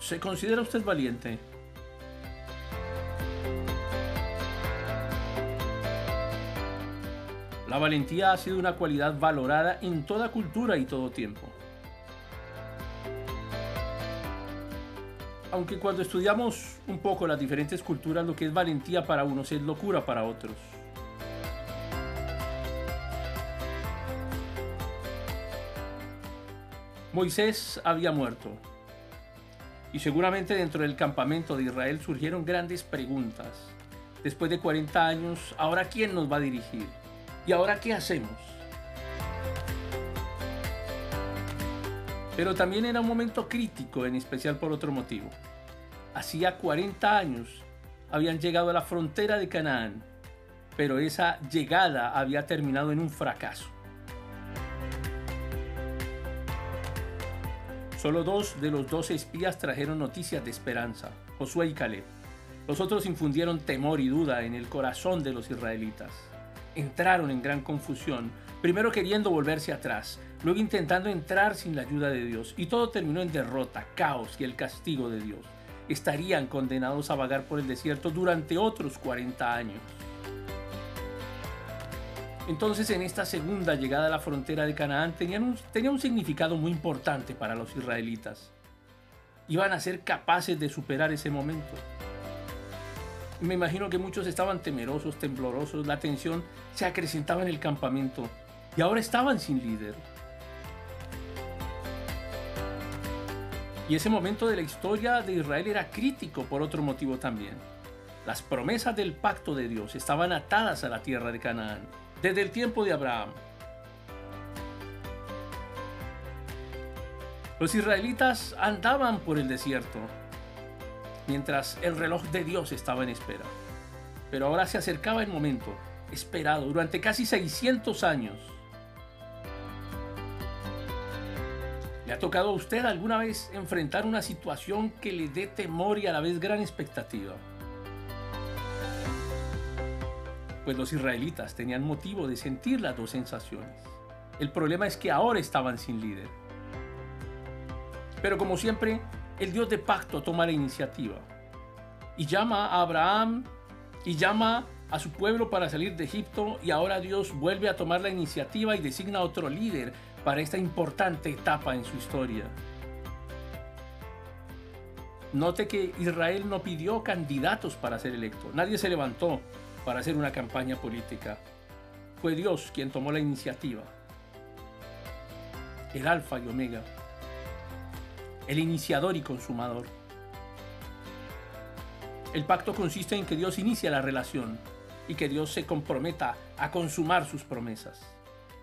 ¿Se considera usted valiente? La valentía ha sido una cualidad valorada en toda cultura y todo tiempo. Aunque cuando estudiamos un poco las diferentes culturas, lo que es valentía para unos es locura para otros. Moisés había muerto. Y seguramente dentro del campamento de Israel surgieron grandes preguntas. Después de 40 años, ¿ahora quién nos va a dirigir? ¿Y ahora qué hacemos? Pero también era un momento crítico, en especial por otro motivo. Hacía 40 años habían llegado a la frontera de Canaán, pero esa llegada había terminado en un fracaso. Solo dos de los doce espías trajeron noticias de esperanza, Josué y Caleb. Los otros infundieron temor y duda en el corazón de los israelitas. Entraron en gran confusión, primero queriendo volverse atrás, luego intentando entrar sin la ayuda de Dios, y todo terminó en derrota, caos y el castigo de Dios. Estarían condenados a vagar por el desierto durante otros 40 años. Entonces en esta segunda llegada a la frontera de Canaán tenían un, tenía un significado muy importante para los israelitas. Iban a ser capaces de superar ese momento. Me imagino que muchos estaban temerosos, temblorosos, la tensión se acrecentaba en el campamento y ahora estaban sin líder. Y ese momento de la historia de Israel era crítico por otro motivo también. Las promesas del pacto de Dios estaban atadas a la tierra de Canaán desde el tiempo de Abraham. Los israelitas andaban por el desierto mientras el reloj de Dios estaba en espera. Pero ahora se acercaba el momento esperado durante casi 600 años. ¿Le ha tocado a usted alguna vez enfrentar una situación que le dé temor y a la vez gran expectativa? Pues los israelitas tenían motivo de sentir las dos sensaciones. El problema es que ahora estaban sin líder. Pero como siempre, el Dios de pacto toma la iniciativa y llama a Abraham y llama a su pueblo para salir de Egipto y ahora Dios vuelve a tomar la iniciativa y designa otro líder para esta importante etapa en su historia. Note que Israel no pidió candidatos para ser electo, nadie se levantó para hacer una campaña política. Fue Dios quien tomó la iniciativa. El alfa y omega. El iniciador y consumador. El pacto consiste en que Dios inicia la relación y que Dios se comprometa a consumar sus promesas.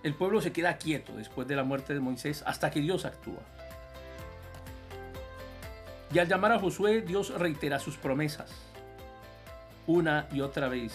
El pueblo se queda quieto después de la muerte de Moisés hasta que Dios actúa. Y al llamar a Josué, Dios reitera sus promesas. Una y otra vez,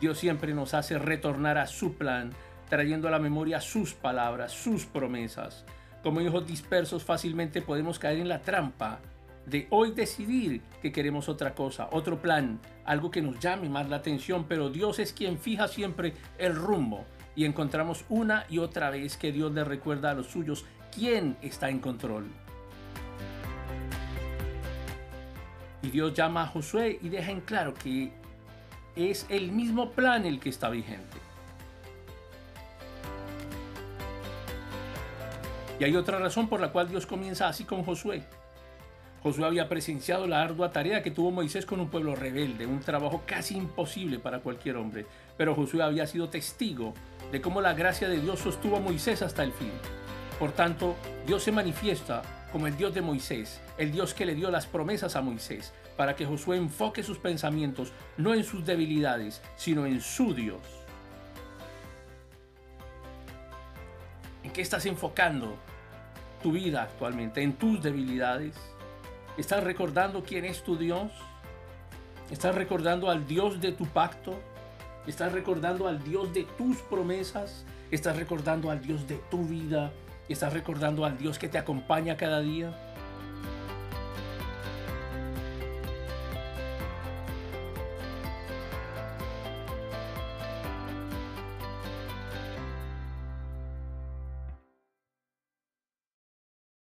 Dios siempre nos hace retornar a su plan, trayendo a la memoria sus palabras, sus promesas. Como hijos dispersos fácilmente podemos caer en la trampa de hoy decidir que queremos otra cosa, otro plan, algo que nos llame más la atención, pero Dios es quien fija siempre el rumbo y encontramos una y otra vez que Dios le recuerda a los suyos quién está en control. Y Dios llama a Josué y deja en claro que es el mismo plan el que está vigente. Y hay otra razón por la cual Dios comienza así con Josué. Josué había presenciado la ardua tarea que tuvo Moisés con un pueblo rebelde, un trabajo casi imposible para cualquier hombre, pero Josué había sido testigo de cómo la gracia de Dios sostuvo a Moisés hasta el fin. Por tanto, Dios se manifiesta como el Dios de Moisés, el Dios que le dio las promesas a Moisés, para que Josué enfoque sus pensamientos no en sus debilidades, sino en su Dios. ¿En qué estás enfocando tu vida actualmente? ¿En tus debilidades? ¿Estás recordando quién es tu Dios? ¿Estás recordando al Dios de tu pacto? ¿Estás recordando al Dios de tus promesas? ¿Estás recordando al Dios de tu vida? ¿Estás recordando al Dios que te acompaña cada día?